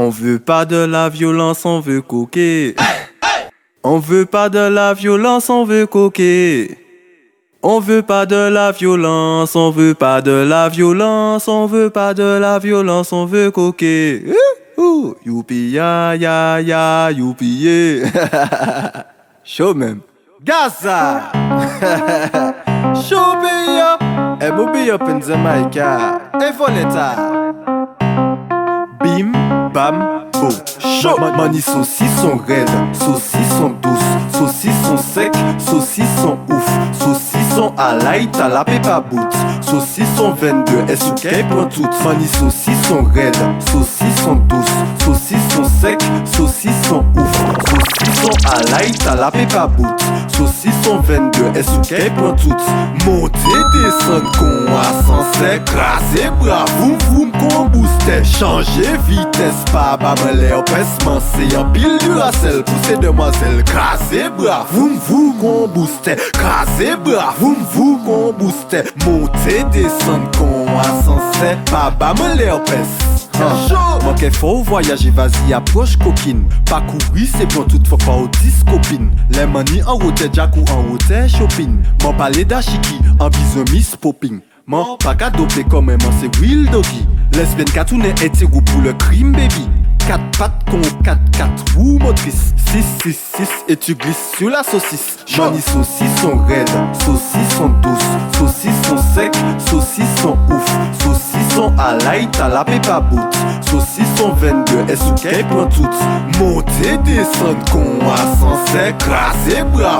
On veut pas de la violence, on veut coquer. On veut pas de la violence, on veut coquer. On veut pas de la violence, on veut pas de la violence, on veut pas de la violence, on veut coquer. Youpi ya ya ya, youpi yeah. Chaud même. Gaza! Chaud ya. Eh, mobi up in Jamaica. Et voleta. Bim, bam, boum. Chaud. Mani saucisson raide, saucisson douce, saucisson sec, saucisson ouf, saucisson à light à la pépa boot, saucisson 22, est-ce qu'elle prend toute Mani saucisson raide, saucisson douce, saucisson sec, saucisson ouf, saucisson à light à la pépa boot, saucisson 22, est-ce qu'elle prend toute Monter, descendre, con se krasi bra Voum voum kon booste Chanje vites pa babre le opesman Se yon pil durasel Pousse demoiselle krasi bra Voum voum kon booste Krasi bra Voum voum kon booste Monte desan kon asanse ah. Pa babre bon, le opes Manke fò ou voyaje vazi aproche kokin Pa kouri se bon tout fò pa ou dis kopin Le mani an rote jak ou an rote chopin Man pale da chiki an bizon mis popin Mwen pa ka dope komen, mwen se will doggy. Lesbienne katounen ete gou pou le krim baby. 4 pattes con 4 4 roues motrices. 6 6 6 et tu glisses sur la saucisse. Mani saucisson raide, saucisson douce. Saucisson sec, saucisson ouf. Saucisson à light à la pépa boot Saucisson 22, est-ce qu'elle prend toutes Monter, descendre, con à sens Craser, bras,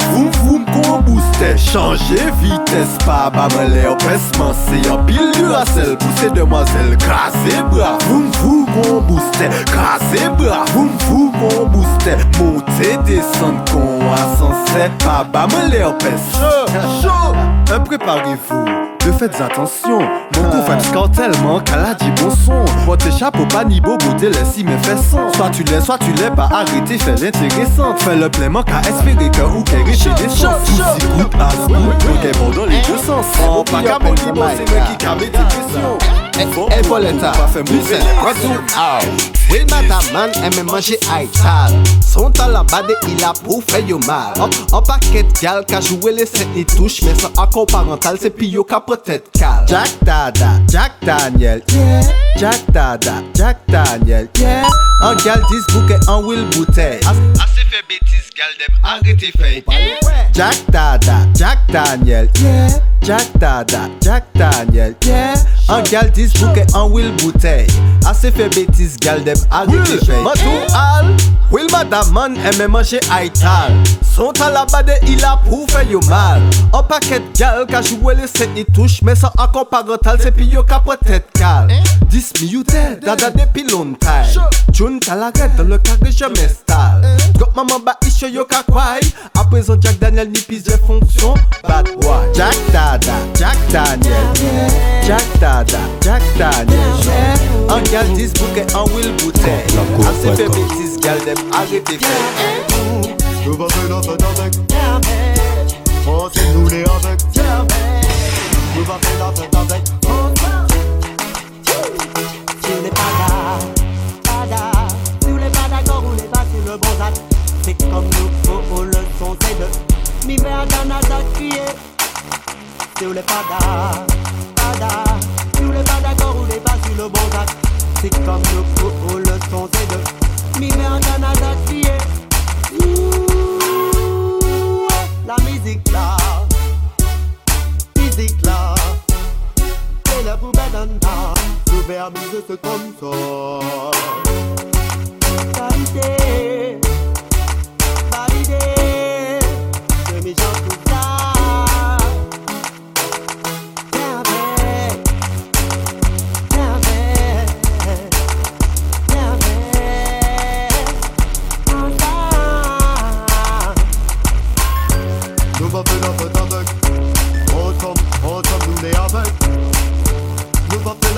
se chanje vites Pa baban le opesman se yon pil durasel Pousse demwazel krasi bra Voum voum kon booste Krasi bra Voum voum kon booste Monte desan kon asanse Pa baban le opes Chou, chou, preparez-vous ne faites attention. Mon couvert score tellement qu'elle a dit bon son. Votre chapeau pas ni beau beauté laisse y me fait son. Soit tu l'es, soit tu l'es pas arrêté, fais l'intéressant. Fais le pleinement qu'à espérer que ou qu'elle riche des sens. Souci groupe, as groupe, qu'elle bon dans les deux sens. Oh, pas qu'à bon, c'est moi qui calme tes questions. Et Voletta, listen, retour out. Oui, madame, man, aime manger aital. Son à la bade, il a pour faire yo mal. En paquet gal, qu'a joué les sept ni touche, mais sans accord parental, c'est pio qu'a peut-être cal. Jack Dada, Jack Daniel, yeah. Jack Dada, Jack Daniel, yeah. Un gal 10 bouquet en will bouteille. fè betis gal dem arrete fè. Jack Dada, Jack Daniel, yeah. Jack Dada, Jack Daniel, yeah. An gal dis bouke an wil bouteille. Ase fè betis gal dem arrete fè. Matou al, wil madaman eme manje aital Son talabade il ap ou fè yo mal. An paket gal ka jwè le set ni touche Men san akon parental se pi yo ka potet kal Dis mi yote, dada depi lontay Joun talaret dan le kage jeme stal Drop eh? Maman ba isho yo ka kwai. À présent, Jack Daniel ni pise fonction. Bad boy, Jack Dada, Jack Daniel. Jack Dada, Jack Daniel. Un gal 10 bouquet en will bouteille. Assez fait bêtise, gal dem arrêtez fait. Je vais faire la fête avec. On s'est roulé avec. Je vais faire la fête avec. N'es pas là, pas là. Tu n'es pas d'accord ou n'est pas sur le bon acte. C'est comme nous faut le son, c'est de mi vers Canada crier. La musique là, musique là, c'est la poubelle d'un temps. Supermise ce comme ça.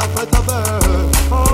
La fête avec.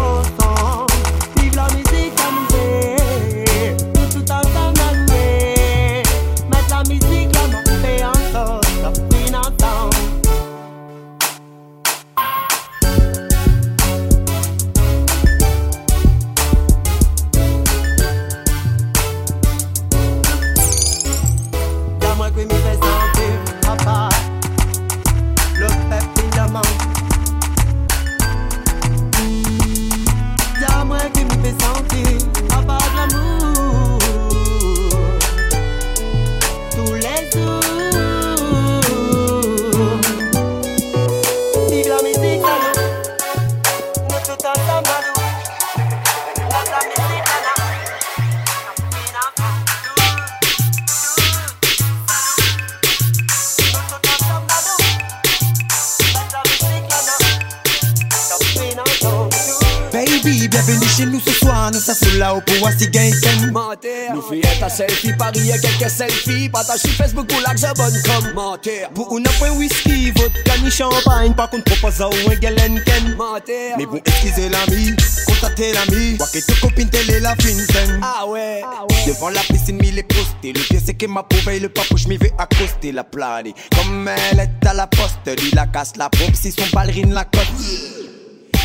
Bienvenue chez nous ce soir, nous sous là au pouvoir si gain Commentaire. Nous fait ta selfie, parier quelques selfies. Partage sur Facebook pour l'argent bonne commentaire. Pour une point whisky, vodka ni champagne. Par contre propose à ou un galen ken. Commentaire. Mais bon excusez l'ami, contactez l'ami. Vois que te copine telle la fin Ah ouais, Devant la piscine, mille est posté Le pire c'est que ma pauvre le papouche m'y veut accoster la plane Comme elle est à la poste, lui la casse la pompe. Si son ballerine la cote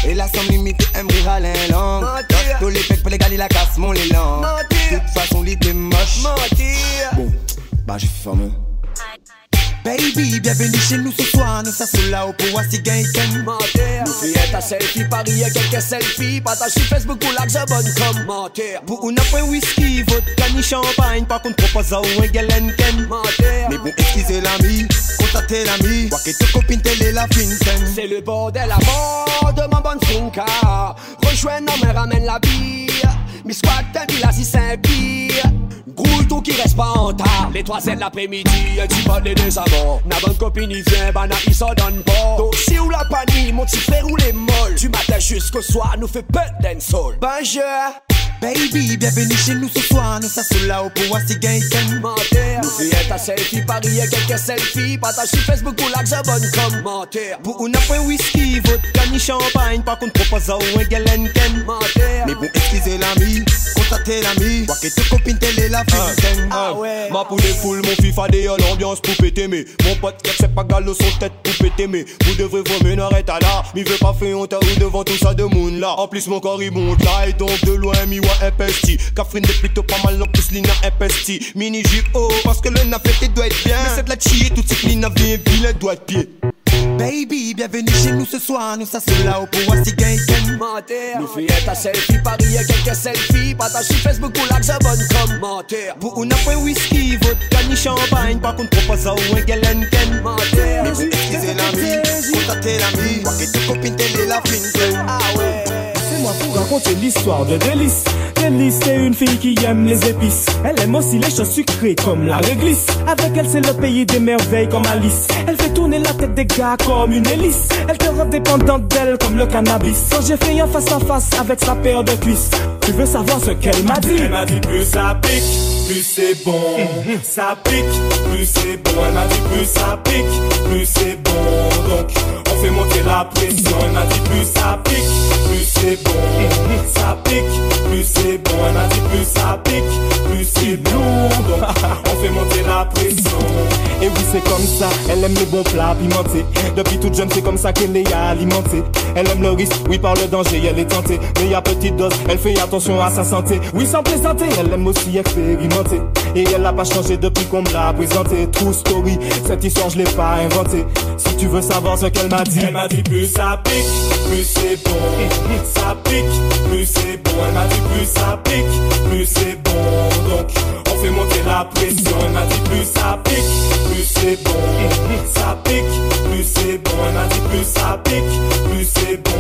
et la elle me rira les langues. Tous les pecs pour les gars, la casse mon élan. De toute façon, l'idée moche. Bon, bah, j'ai fait fameux. Baby, bienvenue chez nous ce soir. Nous ça là au pouvoir si gain Commentaire Nous fait ta selfie, parier quelques selfies. Partage sur Facebook pour l'argent bonne commentaire Pour une point whisky, vodka ni champagne. Par contre, propose à ou un galen ken. Commentaire Mais bon, excusez l'ami, contactez l'ami. Vois que te copine telle la fin C'est le bordel à bord de ma bonne finca. Rejoins nos mains, ramène la bière. Mi squat, t'as mis la si pire Grouille tout qui reste pas en tard. Les trois ailes l'après-midi, un petit pot des amours. Ma bonne copine, il vient, bana, il s'en donne pas. si ou la panique, mon petit frère ou les molles. Du matin jusqu'au soir, nous fait peu soul. Bonjour. Baby, bienvenue chez nous ce soir. Nous ça là au pouvoir si gain Commentaire Nous fait ta selfie, parier quelques selfies. Partage sur Facebook pour l'argent bonne commentaire. Pour une point whisky, vodka ni champagne. Par contre, propose à ou un galen ken. Mais bon, excusez l'ami, contactez l'ami. Vois que te copine telle la fin Ah ouais Ma poule est full, mon FIFA d'ailleurs l'ambiance pour péter mais Mon pote c'est pas gallo son tête pour péter mais Vous devrez vous mener arrête à là M'y veut pas faire honte ou devant tout ça de monde là En plus mon corps il monte là et donc de loin mi Catherine est plutôt pas mal en plus Lina impesti Mini jupe oh parce que le nafet doit être bien Mais c'est de la chier tout de suite Lina vient vilain doit être pied Baby, bienvenue chez nous ce soir. Nous ça là au pouvoir si gain Commentaire Nous fait ta selfie, parier quelques selfies. Partage sur Facebook pour l'argent bonne commentaire Pour une point whisky, vodka ni champagne. Par contre, propose à ou un galen ken. Commentaire Mais vous excusez l'ami, contactez l'ami. Vois que te copine telle la fin Ah ouais moi pour raconter l'histoire de Délice. Délice, c'est une fille qui aime les épices. Elle aime aussi les choses sucrées comme la réglisse. Avec elle, c'est le pays des merveilles comme Alice. Elle fait tourner la tête des gars comme une hélice. Elle te rend dépendante d'elle comme le cannabis. Quand j'ai fait un face à face avec sa paire de cuisses, tu veux savoir ce qu'elle m'a dit? Elle m'a dit plus ça pique, plus c'est bon. ça pique, plus c'est bon. Elle m'a dit plus ça pique, plus c'est bon. Donc, on fait monter la pression. Elle m'a dit plus ça pique, plus c'est bon. Ça pique, plus c'est bon, elle m'a dit plus ça pique, plus c'est bon. On fait monter la pression. Et oui, c'est comme ça, elle aime les bons plats pimentés. Depuis toute jeune, c'est comme ça qu'elle est alimentée. Elle aime le risque, oui, par le danger, elle est tentée. Mais à petite dose, elle fait attention à sa santé. Oui, sans plaisanter, elle aime aussi expérimenter. Et elle n'a pas changé depuis qu'on me l'a présenté. True story, cette histoire, je l'ai pas inventée. Tu veux savoir ce qu'elle m'a dit, elle m'a dit plus ça pique, plus c'est bon. Ça pique, plus c'est bon. Elle m'a dit plus ça pique, plus c'est bon. Donc on fait monter la pression. Elle m'a dit plus ça pique, plus c'est bon. Ça pique, plus c'est bon. Elle m'a dit plus ça pique, plus c'est bon.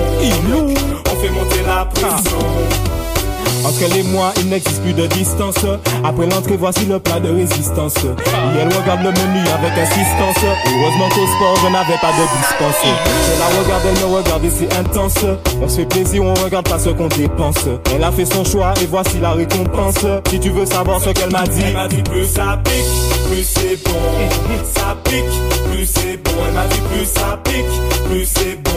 Donc, on fait monter la pression. Entre elle et moi, il n'existe plus de distance. Après l'entrée, voici le plat de résistance. Et elle regarde le menu avec insistance. Heureusement qu'au sport, je n'avais pas de dispense. Je la regarde, elle me regarde et c'est intense. On se fait plaisir, on regarde pas ce qu'on dépense. Elle a fait son choix et voici la récompense. Si tu veux savoir ce qu'elle m'a dit, elle m'a dit plus ça pique, plus c'est bon. Ça pique, plus c'est bon. Elle m'a dit plus ça pique, plus c'est bon.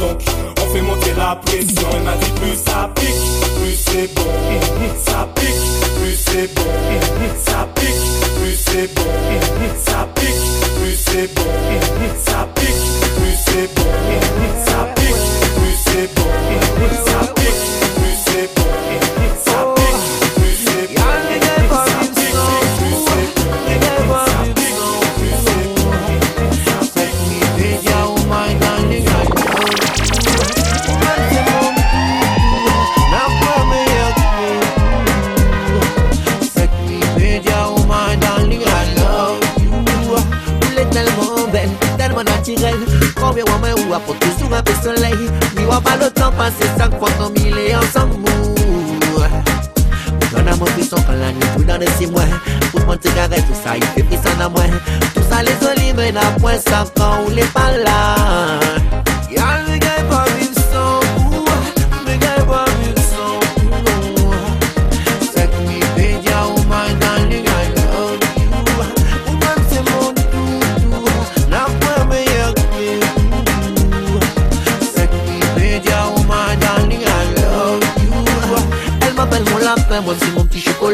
Donc, on fait monter la pression. Elle m'a dit plus ça pique, plus c'est bon. Ça pique, plus c'est bon. Ça pique, plus c'est bon. Ça pique, plus c'est bon. Ça pique, plus c'est bon. Ça pique, plus c'est bon. Ça pique, naturel Combien moi mais ou apporte sous un peu soleil Mi wa pas le temps passé cinq fois comme il est ensemble Mon amour frisson quand la nuit tout dans les six mois. Pour mon tout ça il fait frisson à moi Tout ça les olives mais n'a point ça quand on n'est pas là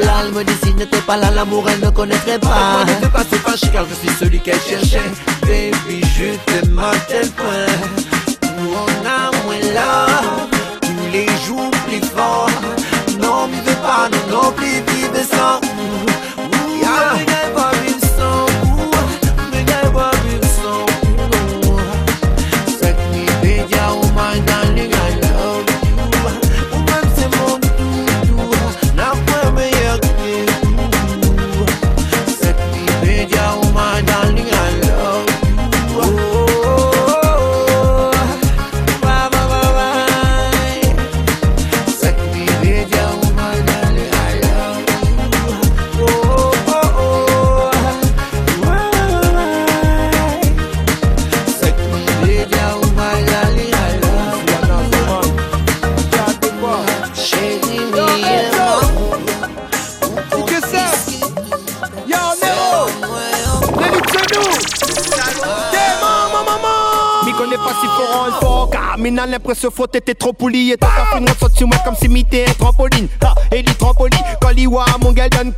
elle me dit n'était pas là, l'amour elle ne connaîtrait pas. Ne pas se fâcher car je suis celui qu'elle cherchait. Baby, je t'aime à tel point. On a moins là, tous les jours plus fort. Non, vivez pas, non, non, plus vivez sans.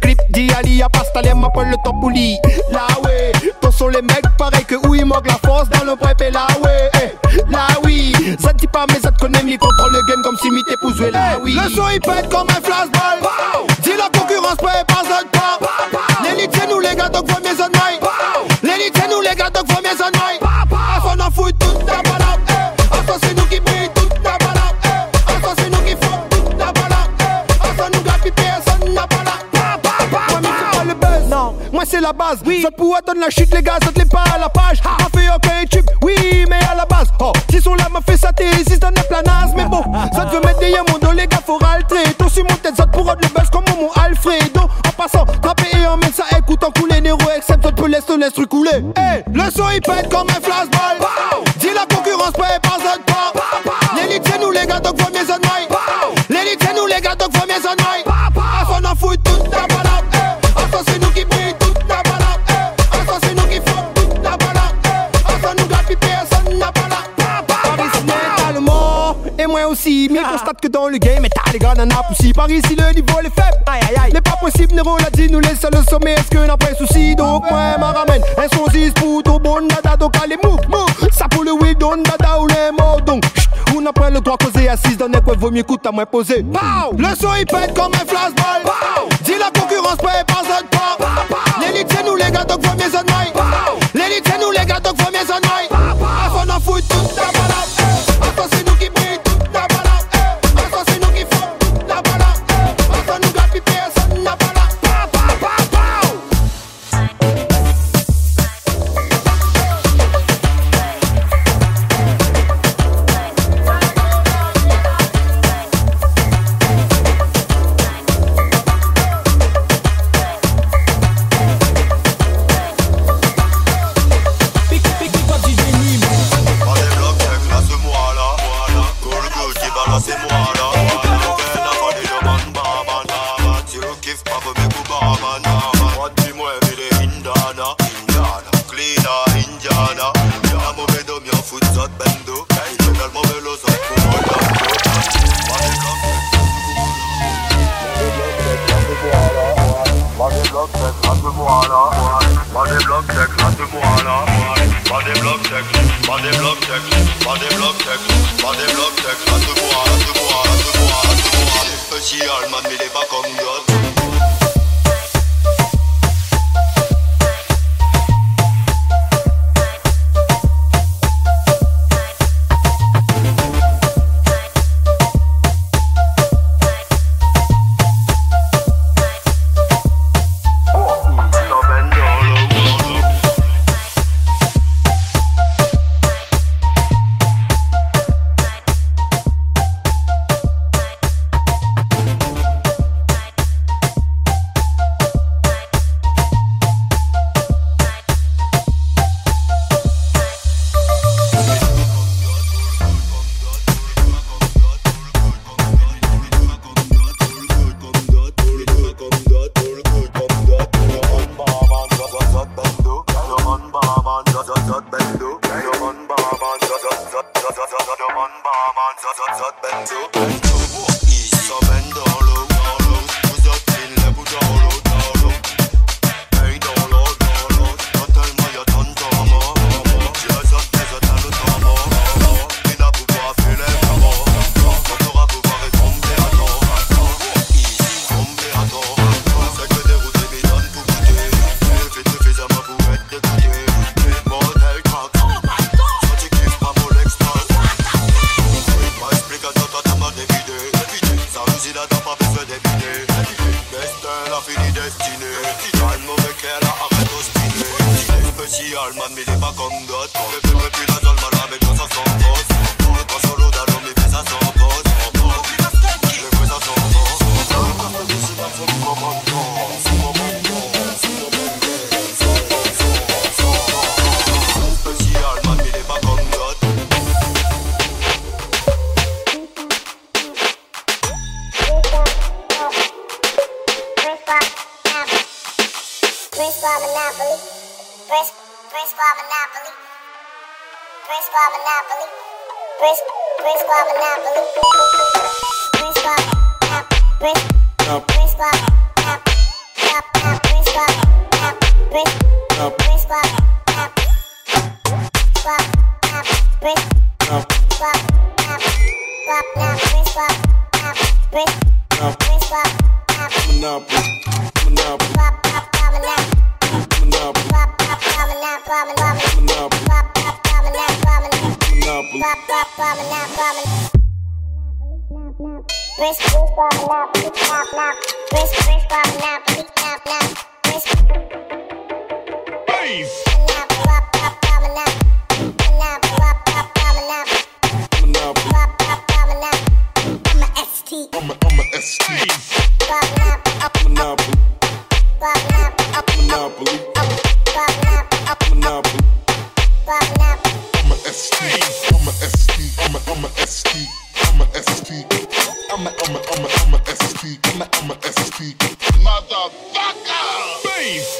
Clip Dit Ali a pasta les m'appelle le tampouli Là ouais sont les mecs pareil que où il manque la force dans le prep et là ouais eh, Là oui Ça te dit pas mais ça te connaît mi contrôle le game comme si mi t'épouse là oui. Le son il pète comme un flashball c'est la base. Oui. Saute pour attendre la chute les gars saute les pas à la page. A fait aucun tube. Oui mais à la base. Oh si sont là m'a fait ça t'es si dans la naze Mais bon ça te veut mettre derrière mon dos les gars faut raltrer. Toi sur mon tête ça te pour rendre le buzz comme mon Alfredo. En passant taper et en mettre ça écoute en couler Nero except ça te peut laisser l'instru couler Eh le son il pète comme un flashball. Dis la concurrence prépare ça pas L'élite c'est nous les gars donc faut on main L'élite c'est nous les gars donc faut on main À son en fout toute Mais constate que dans le game. T'as les gars n'en a poussi Par ici le niveau est faible. Aïe aïe aïe. N'est pas possible Nero l'a dit nous laisse le sommet. Est-ce que n'a pas souci? Donc moi m'a ramène. Un son 10 pour tout bon dada Donc allez move move Ça pour le will don dada ou les mots Donc chut, on n'a pas le droit causer assise dans les quoi vaut mieux écoute à moins poser. Pow! Le son il pète comme un flashball. Dis la concurrence prépare ça pas. L'élite c'est nous les gars donc mes on Brain squad monopoly. Brain, brain squad monopoly. Brain squad monopoly. Brain, brain squad monopoly. Brain squad. Brain, brain squad. Brain squad. Brain, brain squad. Squad. Brain. Squad. Squad. Now Monopoly. Monopoly. I'm. I'm a, I'm a ST. I'm Monopoly. Monopoly. I'm a ST. I'm a ST. I'm a I'm a ST. I'm a ST. I'm a I'm a I'm a I'm a ST. I'm a I'm a ST. Motherfucker. Bass.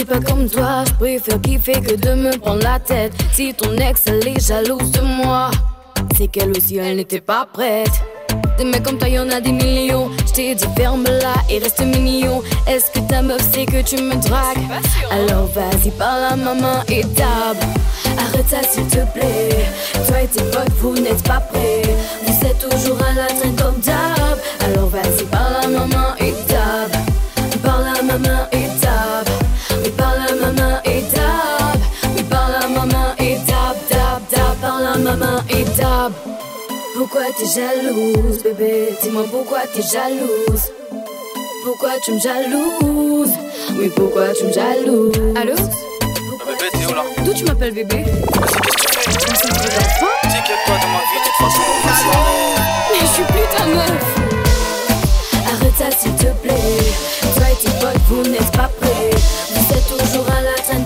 suis pas comme toi. Préfère kiffer que de me prendre la tête. Si ton ex, elle est jalouse de moi, c'est qu'elle aussi, elle n'était pas prête. Des mecs comme toi, y'en a des millions. J't'ai dit ferme là et reste mignon. Est-ce que ta meuf sait que tu me dragues? Alors vas-y, parle à maman et tab. Arrête ça s'il te plaît. Toi et tes potes, vous n'êtes pas prêts. Vous êtes toujours à la traîne comme d'hab. Alors vas-y, parle à maman et tab. Parle à maman et Pourquoi t'es jalouse, bébé? Dis-moi pourquoi t'es jalouse. Pourquoi tu me jalouses? Oui, pourquoi tu me jalouses? Allô? Bébé, t'es où là? D'où tu m'appelles bébé? T'inquiète-toi de ma vie, de toute façon, Mais je suis plus ta meuf. Arrête ça s'il te plaît. Toi et tes potes, vous n'êtes pas prêts. Vous êtes toujours à la traîne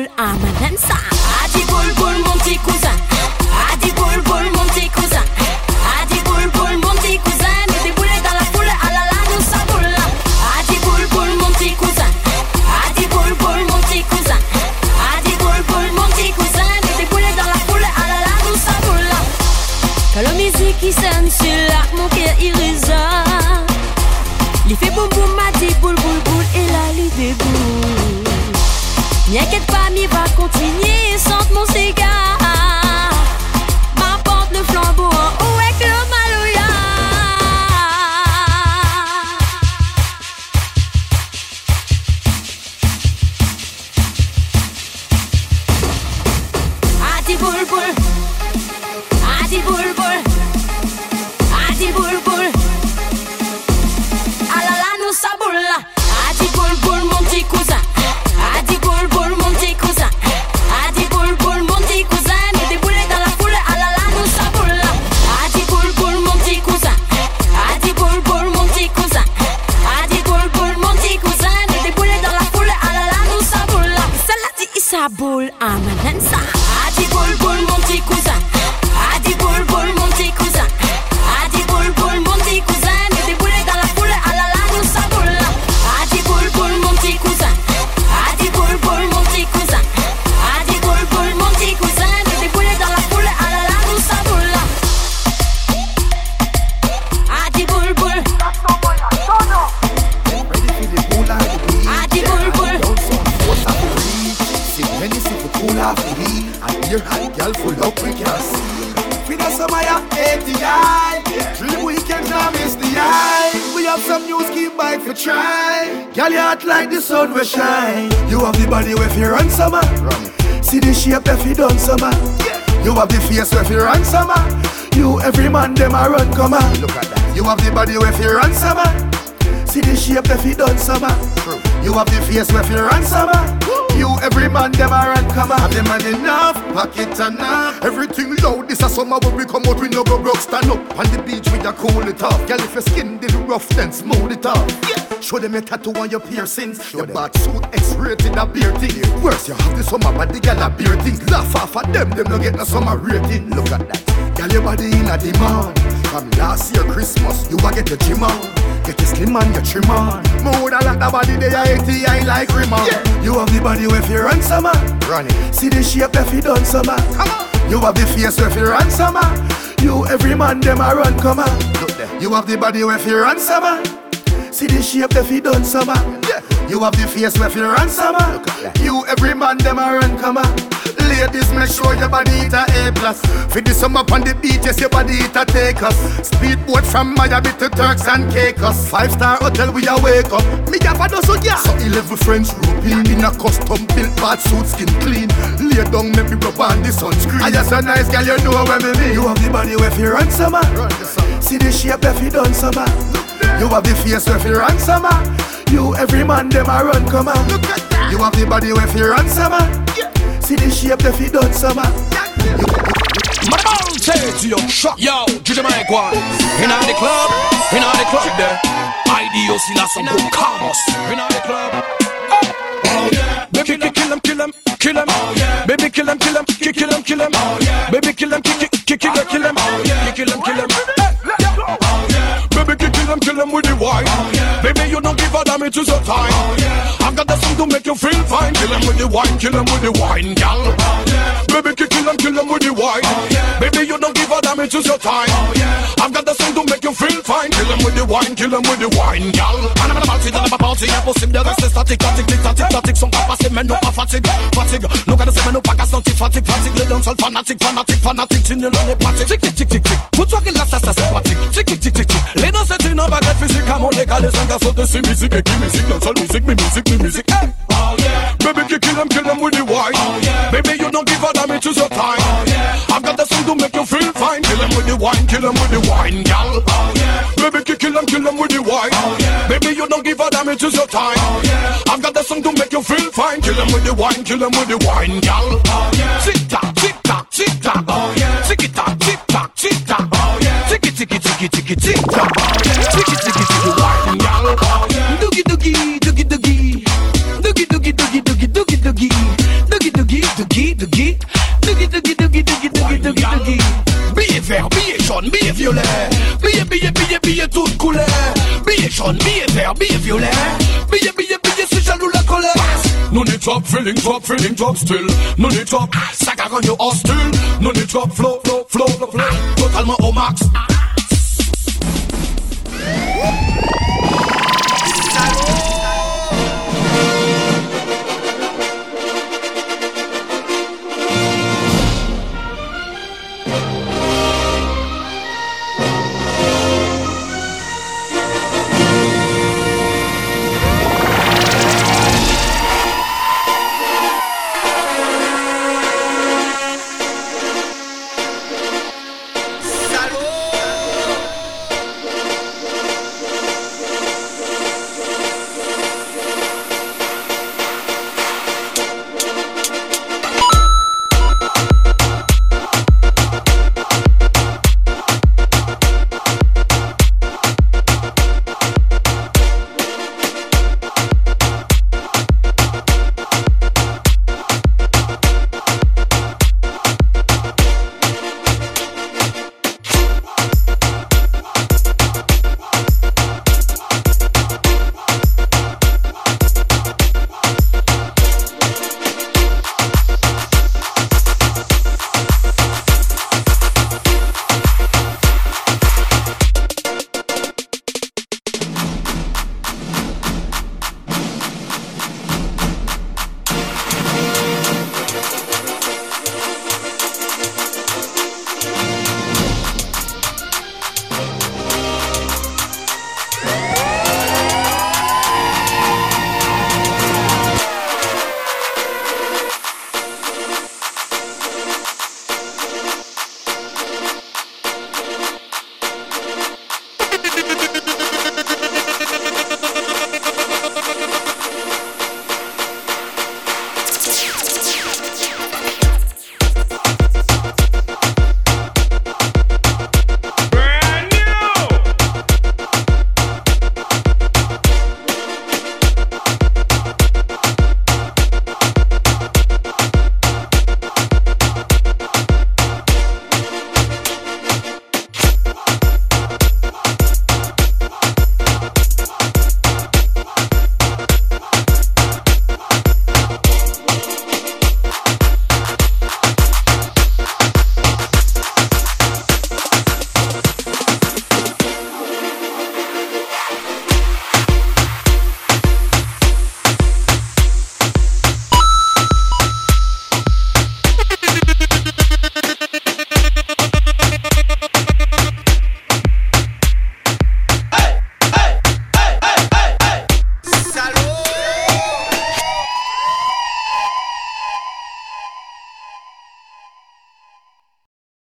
sa boule à ça boule, ah your hot girl full up we can see We got some of your ATI Three weekends now miss the eye. We have some new scheme bike for try. Girl you hot like the sun we shine. You have the body where you run summer. See the shape if you done summer. You have the face where you run summer. You every man them a run come on. Look at that. You have the body where you run summer. See the shape if you done summer. You have the face where you run summer You every man them a run come on Have the man enough, pocket enough. Everything loud, this a summer when we come out we no go broke Stand up. On the beach we a cool it off. Girl if your skin did rough then smooth it off. Yeah. Show them your tattoo on your piercings. Your bad suit X-rated a beer thing Worse you have the summer but the girl a beer things Laugh off at them, them no get no summer rating. Look at that. Girl your body in a demand From last year Christmas you a get your gym on. Get your slim and your trim on. More than like the body they are 80 I like Rima. You have the body where you run summer Run it See the shape if you done summer Come on. You have the face where you run summer You every man them a run come on. Look there. You have the body where you run summer See the shape if you done summer You have the face where you run summer You every man them a run come on Ladies, make sure your body it a A plus. For the summer on the beach, yes, your body it a take us. Speedboat from Miami to Turks and Caicos. Five star hotel we a wake up. Me have a dozen yeah. So eleven friends roping in a custom built bad suit, skin clean. Lay down, make me rub on the sunscreen. I just a nice girl, you know what me mean. You have the body where you run summer. See the shape if you done summer. You have the face where you run summer. You every man them a run come on. Look at that. You have the body where you run summer. See the shape if you done summer. My say to you, shock yo, to the mic one. In the club, in the club there. IDO see la some good commerce. In the club. Oh yeah. Baby, kill kill him, kill him, kill him. Oh yeah. Baby, kill him, kill him, kill kill him, kill him. Oh yeah. Baby, kill him, kill kill kill him, kill him. Oh yeah. Kill him, kill him. Oh yeah. Baby, kill kill him, kill him with the wine. Oh yeah. Baby, you don't give a damn, it is your time. You feel fine. Kill him with the wine, kill him with the wine, gal. Baby, kick in and kill them with the wine. Oh, yeah. Baby, you don't give a damn, it's just your time. Oh, yeah. I've got the song to make you feel fine. Kill them with the wine, kill them with the wine, y'all. And I'm in a party, I'm a party. I will sim the rest is static, static, static, static. Some papa say men no pa fatigue, fatigue. Look at the seven, no pack us, not tick, fatigue, fatigue. Lay down, fanatic, fanatic, fanatic. Tin you learn it, patic. Tick, tick, tick, tick, tick. Put your last, last, last, patic. Tick, tick, tick, tick, tick. Lay down, set in up, I get physique. I'm on the galley, sang us, so they see music, give music. Don't tell music, me music, me music. Hey. Oh, yeah. Baby, kill them, kill them with the wine. Oh, yeah. Don't give a damn, it is your time. Oh yeah. I've got the song to make you feel fine. Kill them with the wine, kill them with the wine, gal. Oh yeah. Baby, kill them, kill them with the wine. Oh yeah. Baby, you don't give a damn, it is your time. Oh yeah. I've got the song to make you feel fine. Kill them with the wine, kill them with the wine, gal. Oh yeah. Tick tock, tick tock, tick tock. Oh yeah. Tick it tock, tick tock, tick tock. Oh yeah. Tick it, tick tick it, tick tick tock. Oh yeah. Tick it, tick vert, billet jaune, billet violet. Billet, billet, billet, billet toutes couleurs Billet jaune, billet vert, billet violet. Billet, billet, billet, c'est jaloux la colère. Nou ni drop, feeling drop, feeling drop still Nou ni drop, sa gagne hostile. Nou ni drop, flow, flow, flow, flow. Totalement au max.